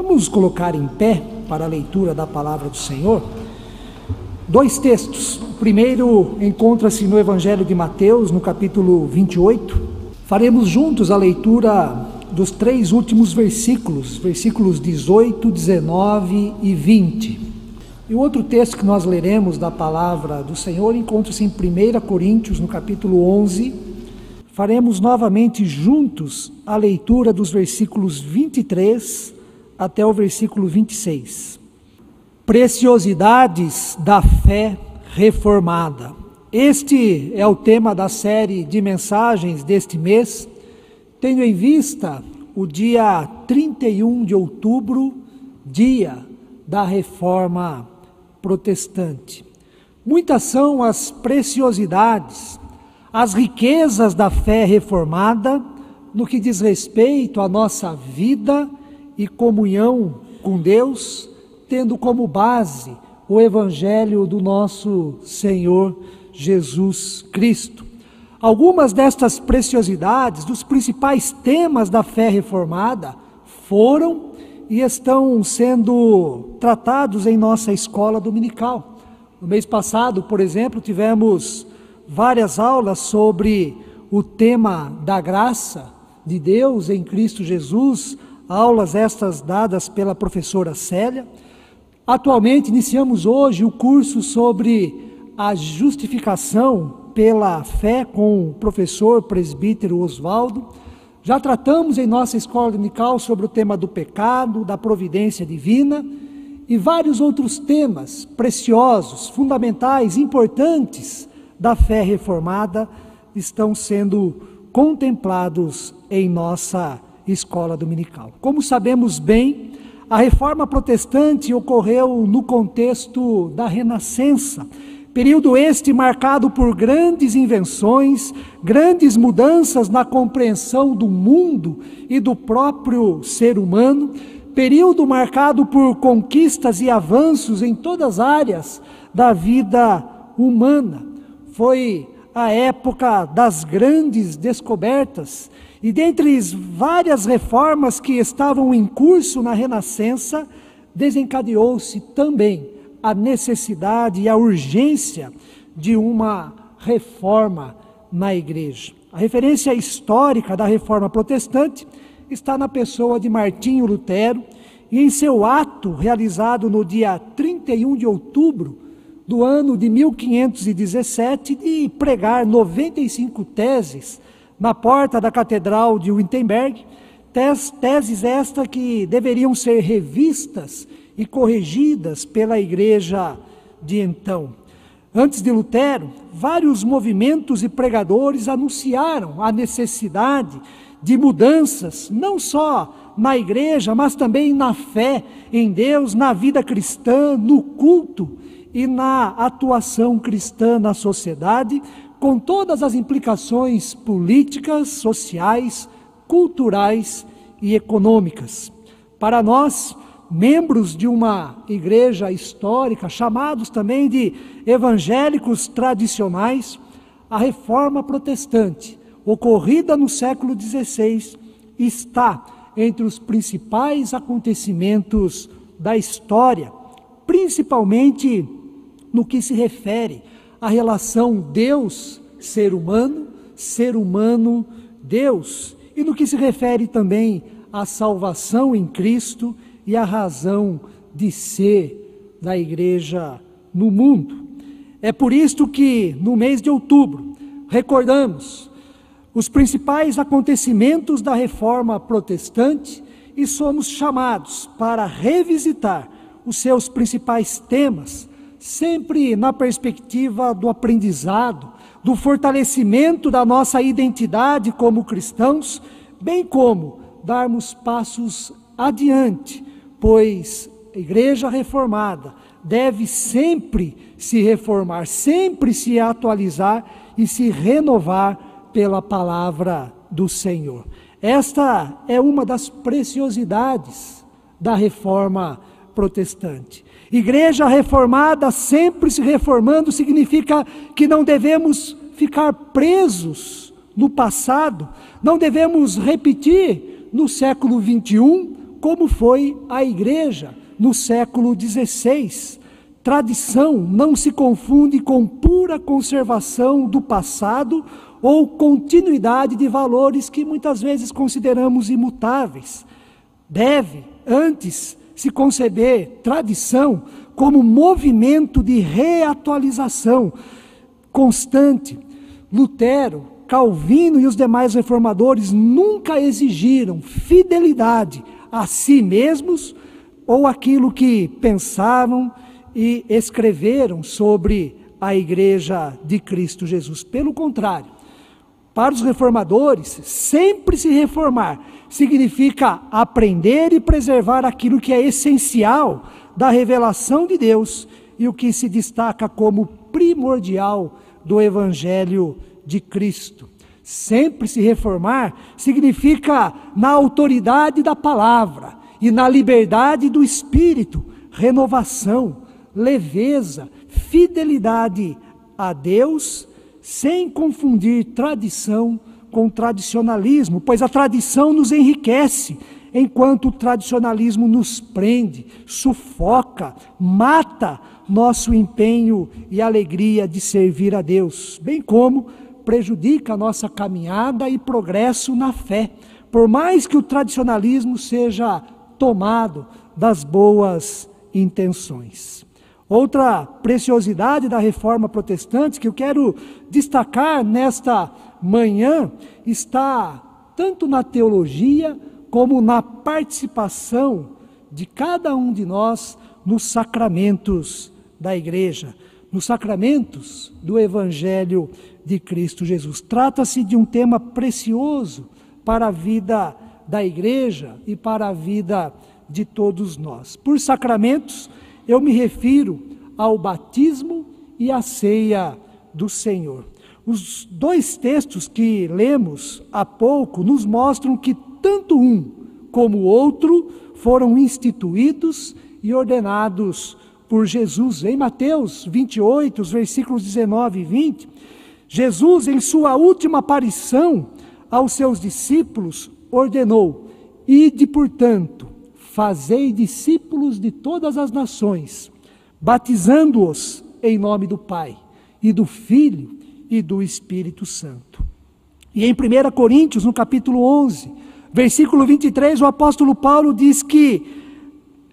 Vamos colocar em pé para a leitura da palavra do Senhor dois textos. O primeiro encontra-se no Evangelho de Mateus, no capítulo 28. Faremos juntos a leitura dos três últimos versículos, versículos 18, 19 e 20. E o outro texto que nós leremos da palavra do Senhor encontra-se em 1 Coríntios, no capítulo 11. Faremos novamente juntos a leitura dos versículos 23 até o versículo 26. Preciosidades da fé reformada. Este é o tema da série de mensagens deste mês, tendo em vista o dia 31 de outubro, dia da reforma protestante. Muitas são as preciosidades, as riquezas da fé reformada no que diz respeito à nossa vida e comunhão com Deus, tendo como base o Evangelho do nosso Senhor Jesus Cristo. Algumas destas preciosidades, dos principais temas da fé reformada, foram e estão sendo tratados em nossa escola dominical. No mês passado, por exemplo, tivemos várias aulas sobre o tema da graça de Deus em Cristo Jesus, aulas estas dadas pela professora Célia. Atualmente iniciamos hoje o curso sobre a justificação pela fé com o professor presbítero Oswaldo. Já tratamos em nossa escola dominical sobre o tema do pecado, da providência divina e vários outros temas preciosos, fundamentais, importantes da fé reformada estão sendo contemplados em nossa escola dominical. Como sabemos bem, a reforma protestante ocorreu no contexto da Renascença, período este marcado por grandes invenções, grandes mudanças na compreensão do mundo e do próprio ser humano, período marcado por conquistas e avanços em todas as áreas da vida humana. Foi a época das grandes descobertas e dentre várias reformas que estavam em curso na Renascença, desencadeou-se também a necessidade e a urgência de uma reforma na igreja. A referência histórica da reforma protestante está na pessoa de Martinho Lutero e em seu ato realizado no dia 31 de outubro do ano de 1517 de pregar 95 teses na porta da Catedral de Wittenberg, teses esta que deveriam ser revistas e corrigidas pela igreja de então. Antes de Lutero, vários movimentos e pregadores anunciaram a necessidade de mudanças, não só na igreja, mas também na fé em Deus, na vida cristã, no culto e na atuação cristã na sociedade, com todas as implicações políticas, sociais, culturais e econômicas. Para nós, membros de uma igreja histórica, chamados também de evangélicos tradicionais, a reforma protestante, ocorrida no século XVI, está entre os principais acontecimentos da história, principalmente no que se refere a relação Deus-ser humano, ser humano-Deus, e no que se refere também à salvação em Cristo e à razão de ser da igreja no mundo. É por isto que, no mês de outubro, recordamos os principais acontecimentos da reforma protestante e somos chamados para revisitar os seus principais temas sempre na perspectiva do aprendizado, do fortalecimento da nossa identidade como cristãos, bem como darmos passos adiante, pois a igreja reformada deve sempre se reformar, sempre se atualizar e se renovar pela palavra do Senhor. Esta é uma das preciosidades da reforma protestante. Igreja reformada, sempre se reformando, significa que não devemos ficar presos no passado, não devemos repetir no século 21 como foi a igreja no século XVI. Tradição não se confunde com pura conservação do passado ou continuidade de valores que muitas vezes consideramos imutáveis. Deve, antes, se conceber tradição como movimento de reatualização constante. Lutero, Calvino e os demais reformadores nunca exigiram fidelidade a si mesmos ou aquilo que pensavam e escreveram sobre a igreja de Cristo Jesus. Pelo contrário, para os reformadores, sempre se reformar significa aprender e preservar aquilo que é essencial da revelação de Deus e o que se destaca como primordial do Evangelho de Cristo. Sempre se reformar significa na autoridade da palavra e na liberdade do espírito, renovação, leveza, fidelidade a Deus, sem confundir tradição com tradicionalismo, pois a tradição nos enriquece, enquanto o tradicionalismo nos prende, sufoca, mata nosso empenho e alegria de servir a Deus, bem como prejudica a nossa caminhada e progresso na fé, por mais que o tradicionalismo seja tomado das boas intenções. Outra preciosidade da reforma protestante que eu quero destacar nesta manhã está tanto na teologia como na participação de cada um de nós nos sacramentos da igreja, nos sacramentos do Evangelho de Cristo Jesus. Trata-se de um tema precioso para a vida da igreja e para a vida de todos nós. Por sacramentos, eu me refiro ao batismo e à ceia do Senhor. Os dois textos que lemos há pouco nos mostram que tanto um como o outro foram instituídos e ordenados por Jesus. Em Mateus 28, os versículos 19 e 20, Jesus, em sua última aparição aos seus discípulos, ordenou: Ide, portanto, fazei discípulos de todas as nações, batizando-os em nome do Pai, e do Filho e do Espírito Santo. E em 1 Coríntios, no capítulo 11, versículo 23, o apóstolo Paulo diz que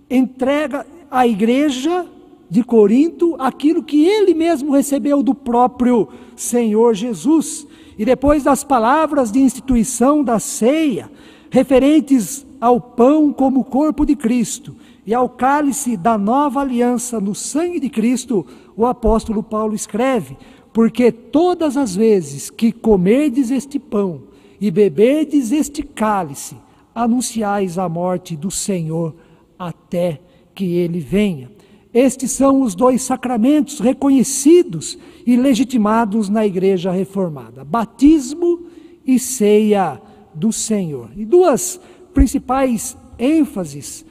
entrega à igreja de Corinto aquilo que ele mesmo recebeu do próprio Senhor Jesus. E depois das palavras de instituição da ceia, referentes ao pão como corpo de Cristo e ao cálice da nova aliança no sangue de Cristo, o apóstolo Paulo escreve: Porque todas as vezes que comerdes este pão e beberdes este cálice, anunciais a morte do Senhor até que ele venha. Estes são os dois sacramentos reconhecidos e legitimados na Igreja Reformada: batismo e ceia do Senhor. E duas principais ênfases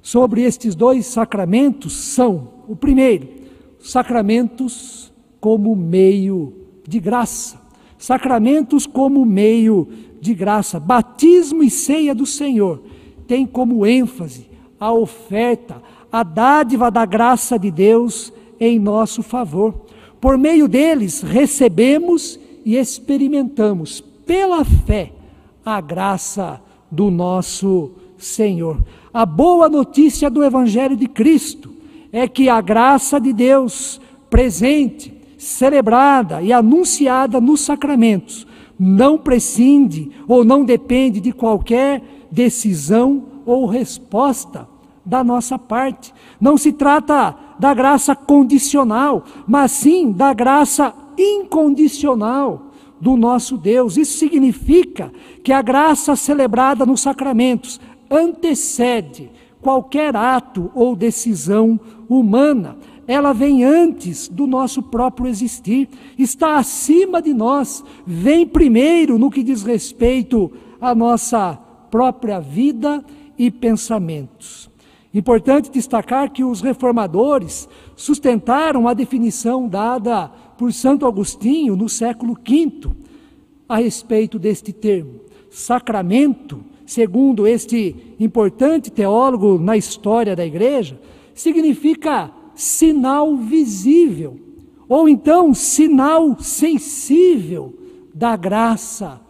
sobre estes dois sacramentos são: o primeiro, sacramentos como meio de graça. Sacramentos como meio de graça. Batismo e ceia do Senhor tem como ênfase a oferta, a dádiva da graça de Deus em nosso favor. Por meio deles, recebemos e experimentamos, pela fé, a graça do nosso Senhor. A boa notícia do Evangelho de Cristo é que a graça de Deus presente, celebrada e anunciada nos sacramentos não prescinde ou não depende de qualquer decisão ou resposta da nossa parte. Não se trata da graça condicional, mas sim da graça incondicional do nosso Deus. Isso significa que a graça celebrada nos sacramentos antecede qualquer ato ou decisão humana. Ela vem antes do nosso próprio existir, está acima de nós, vem primeiro no que diz respeito à nossa própria vida e pensamentos. Importante destacar que os reformadores sustentaram a definição dada por Santo Agostinho no século V a respeito deste termo. Sacramento segundo este importante teólogo na história da igreja, significa sinal visível, ou então sinal sensível da graça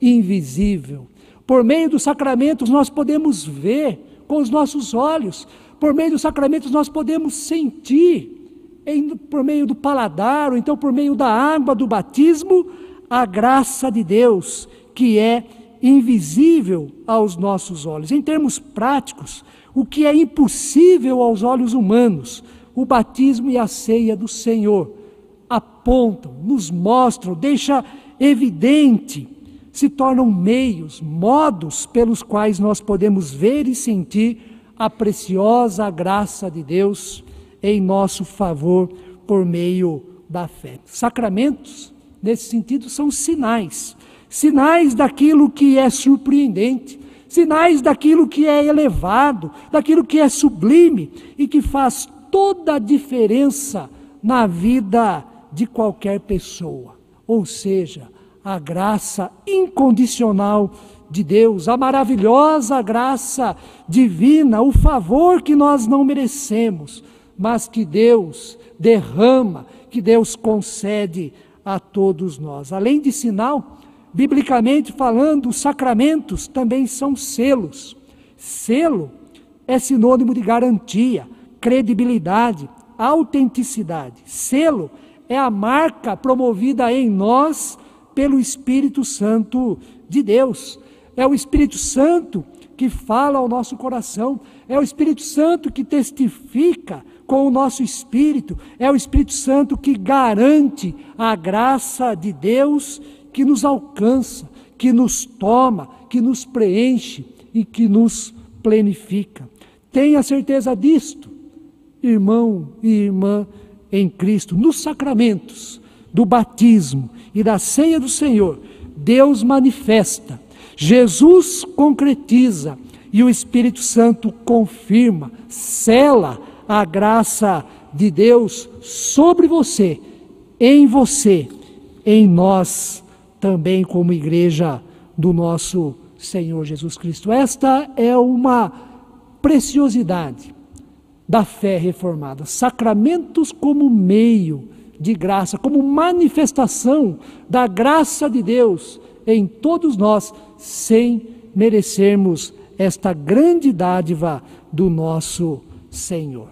invisível. Por meio dos sacramentos nós podemos ver com os nossos olhos, por meio dos sacramentos nós podemos sentir, em, por meio do paladar, ou então por meio da água do batismo, a graça de Deus, que é invisível aos nossos olhos. Em termos práticos, o que é impossível aos olhos humanos, o batismo e a ceia do Senhor apontam, nos mostram, deixa evidente se tornam meios, modos pelos quais nós podemos ver e sentir a preciosa graça de Deus em nosso favor por meio da fé. Sacramentos, nesse sentido, são sinais sinais daquilo que é surpreendente, sinais daquilo que é elevado, daquilo que é sublime e que faz toda a diferença na vida de qualquer pessoa. Ou seja, a graça incondicional de Deus, a maravilhosa graça divina, o favor que nós não merecemos, mas que Deus derrama, que Deus concede a todos nós. Além de sinal, biblicamente falando, os sacramentos também são selos. Selo é sinônimo de garantia, credibilidade, autenticidade. Selo é a marca promovida em nós pelo Espírito Santo de Deus. É o Espírito Santo que fala ao nosso coração, é o Espírito Santo que testifica com o nosso espírito, é o Espírito Santo que garante a graça de Deus que nos alcança, que nos toma, que nos preenche e que nos plenifica. Tenha certeza disto, irmão e irmã em Cristo, nos sacramentos do batismo e da ceia do Senhor, Deus manifesta, Jesus concretiza e o Espírito Santo confirma, cela a graça de Deus sobre você, em você, em nós também como igreja do nosso Senhor Jesus Cristo. Esta é uma preciosidade da fé reformada, sacramentos como meio de graça, como manifestação da graça de Deus em todos nós, sem merecermos esta grande dádiva do nosso Senhor.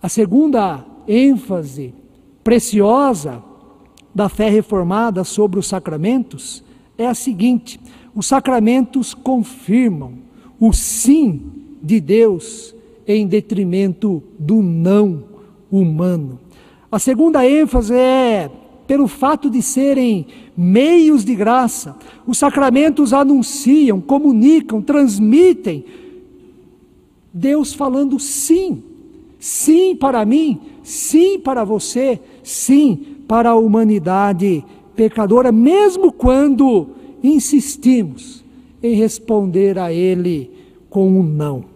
A segunda ênfase preciosa da fé reformada sobre os sacramentos é a seguinte: os sacramentos confirmam o sim de Deus em detrimento do não humano. A segunda ênfase é pelo fato de serem meios de graça. Os sacramentos anunciam, comunicam, transmitem Deus falando sim. Sim para mim, sim para você, sim para a humanidade pecadora, mesmo quando insistimos em responder a Ele com um não.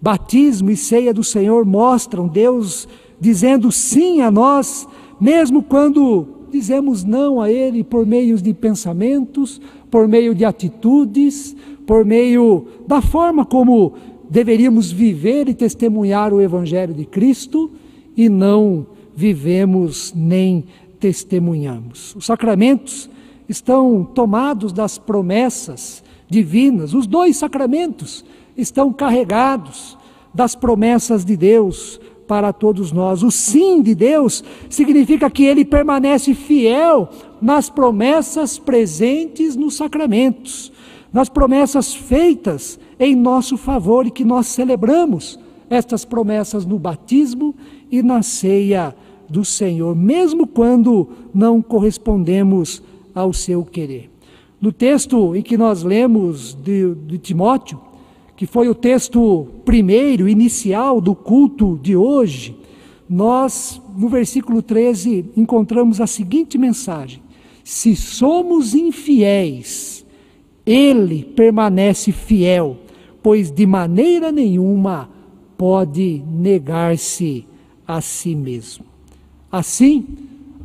Batismo e ceia do Senhor mostram Deus dizendo sim a nós, mesmo quando dizemos não a Ele por meio de pensamentos, por meio de atitudes, por meio da forma como deveríamos viver e testemunhar o Evangelho de Cristo e não vivemos nem testemunhamos. Os sacramentos estão tomados das promessas divinas, os dois sacramentos estão carregados das promessas de Deus para todos nós. O sim de Deus significa que ele permanece fiel nas promessas presentes nos sacramentos, nas promessas feitas em nosso favor e que nós celebramos estas promessas no batismo e na ceia do Senhor, mesmo quando não correspondemos ao seu querer. No texto em que nós lemos de, de Timóteo, que foi o texto primeiro, inicial do culto de hoje, nós, no versículo 13, encontramos a seguinte mensagem: Se somos infiéis, Ele permanece fiel, pois de maneira nenhuma pode negar-se a si mesmo. Assim,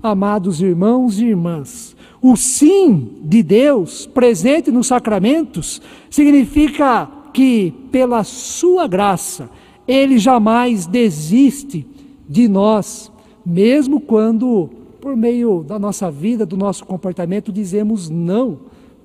amados irmãos e irmãs, o sim de Deus presente nos sacramentos significa que, pela sua graça, Ele jamais desiste de nós, mesmo quando, por meio da nossa vida, do nosso comportamento, dizemos não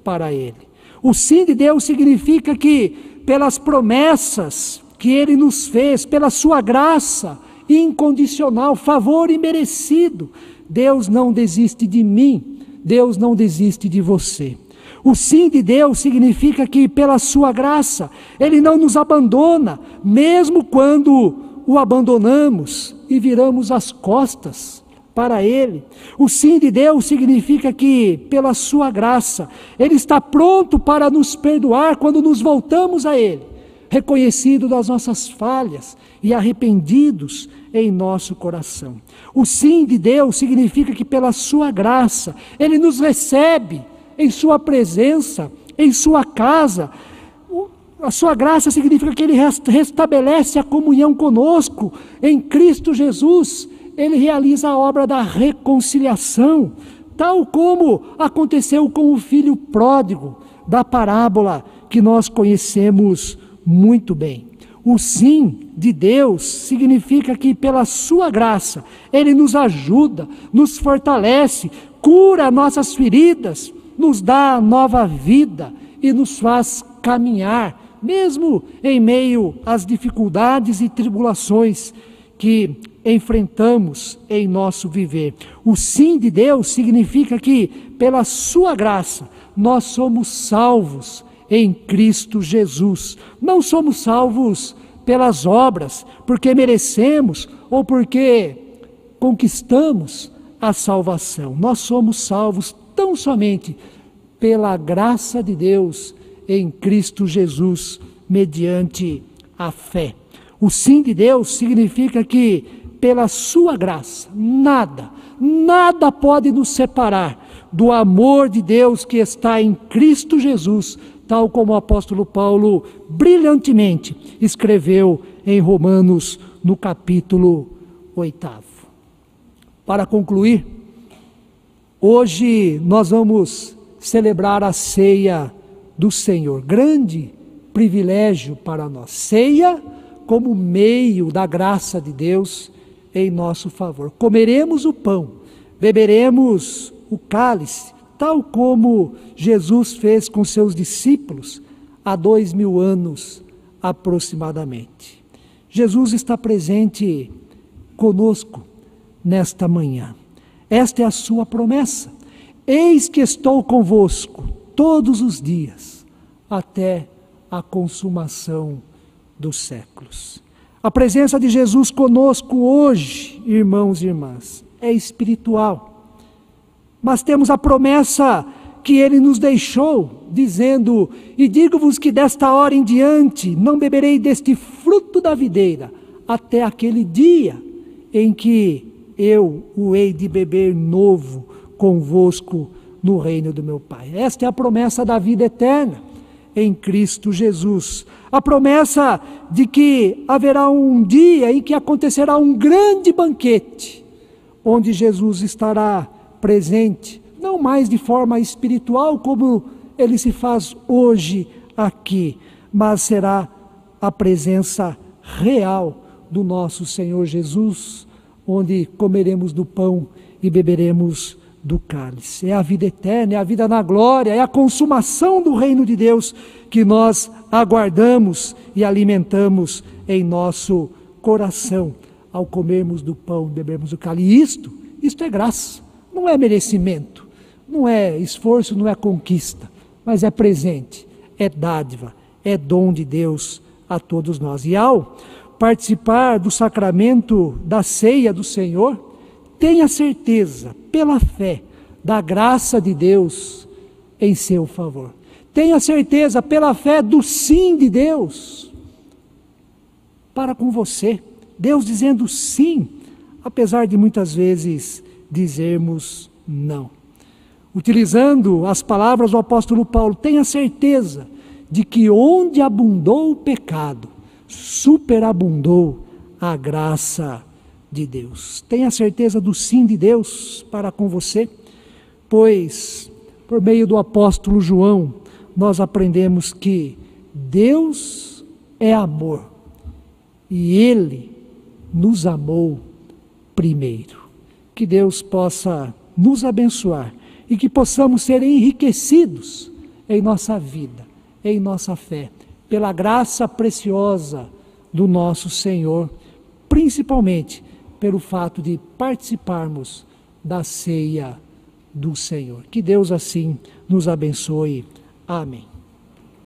para Ele. O sim de Deus significa que, pelas promessas que Ele nos fez, pela Sua graça incondicional, favor imerecido, Deus não desiste de mim, Deus não desiste de você. O sim de Deus significa que, pela Sua graça, Ele não nos abandona, mesmo quando o abandonamos e viramos as costas para Ele. O sim de Deus significa que, pela Sua graça, Ele está pronto para nos perdoar quando nos voltamos a Ele, reconhecido das nossas falhas e arrependidos em nosso coração. O sim de Deus significa que, pela Sua graça, Ele nos recebe em Sua presença, em Sua casa. A Sua graça significa que Ele restabelece a comunhão conosco em Cristo Jesus. Ele realiza a obra da reconciliação, tal como aconteceu com o filho pródigo da parábola que nós conhecemos muito bem. O sim de Deus significa que, pela Sua graça, Ele nos ajuda, nos fortalece, cura nossas feridas, nos dá nova vida e nos faz caminhar, mesmo em meio às dificuldades e tribulações que enfrentamos em nosso viver. O sim de Deus significa que, pela Sua graça, nós somos salvos em Cristo Jesus. Não somos salvos pelas obras, porque merecemos ou porque conquistamos a salvação. Nós somos salvos tão somente pela graça de Deus em Cristo Jesus, mediante a fé. O sim de Deus significa que, pela Sua graça, nada, nada pode nos separar do amor de Deus que está em Cristo Jesus tal como o apóstolo Paulo brilhantemente escreveu em Romanos, no capítulo 8. Para concluir, hoje nós vamos celebrar a ceia do Senhor, grande privilégio para nós. Ceia como meio da graça de Deus em nosso favor. Comeremos o pão, beberemos o cálice tal como Jesus fez com seus discípulos há dois mil anos aproximadamente. Jesus está presente conosco nesta manhã. Esta é a sua promessa. Eis que estou convosco todos os dias, até a consumação dos séculos. A presença de Jesus conosco hoje, irmãos e irmãs, é espiritual mas temos a promessa que ele nos deixou, dizendo: E digo-vos que desta hora em diante não beberei deste fruto da videira, até aquele dia em que eu o hei de beber novo convosco no reino do meu Pai. Esta é a promessa da vida eterna em Cristo Jesus. A promessa de que haverá um dia em que acontecerá um grande banquete, onde Jesus estará presente, não mais de forma espiritual como ele se faz hoje aqui, mas será a presença real do nosso Senhor Jesus, onde comeremos do pão e beberemos do cálice. É a vida eterna, é a vida na glória, é a consumação do reino de Deus que nós aguardamos e alimentamos em nosso coração ao comermos do pão e bebermos do cálice. E isto, isto é graça. Não é merecimento, não é esforço, não é conquista, mas é presente, é dádiva, é dom de Deus a todos nós. E ao participar do sacramento da ceia do Senhor, tenha certeza, pela fé, da graça de Deus em seu favor. Tenha certeza, pela fé, do sim de Deus para com você. Deus dizendo sim, apesar de muitas vezes dizermos não. Utilizando as palavras do apóstolo Paulo, tenha certeza de que onde abundou o pecado, superabundou a graça de Deus. Tenha certeza do sim de Deus para com você, pois, por meio do apóstolo João, nós aprendemos que Deus é amor e Ele nos amou primeiro. Que Deus possa nos abençoar e que possamos ser enriquecidos em nossa vida, em nossa fé, pela graça preciosa do nosso Senhor, principalmente pelo fato de participarmos da ceia do Senhor. Que Deus assim nos abençoe. Amém.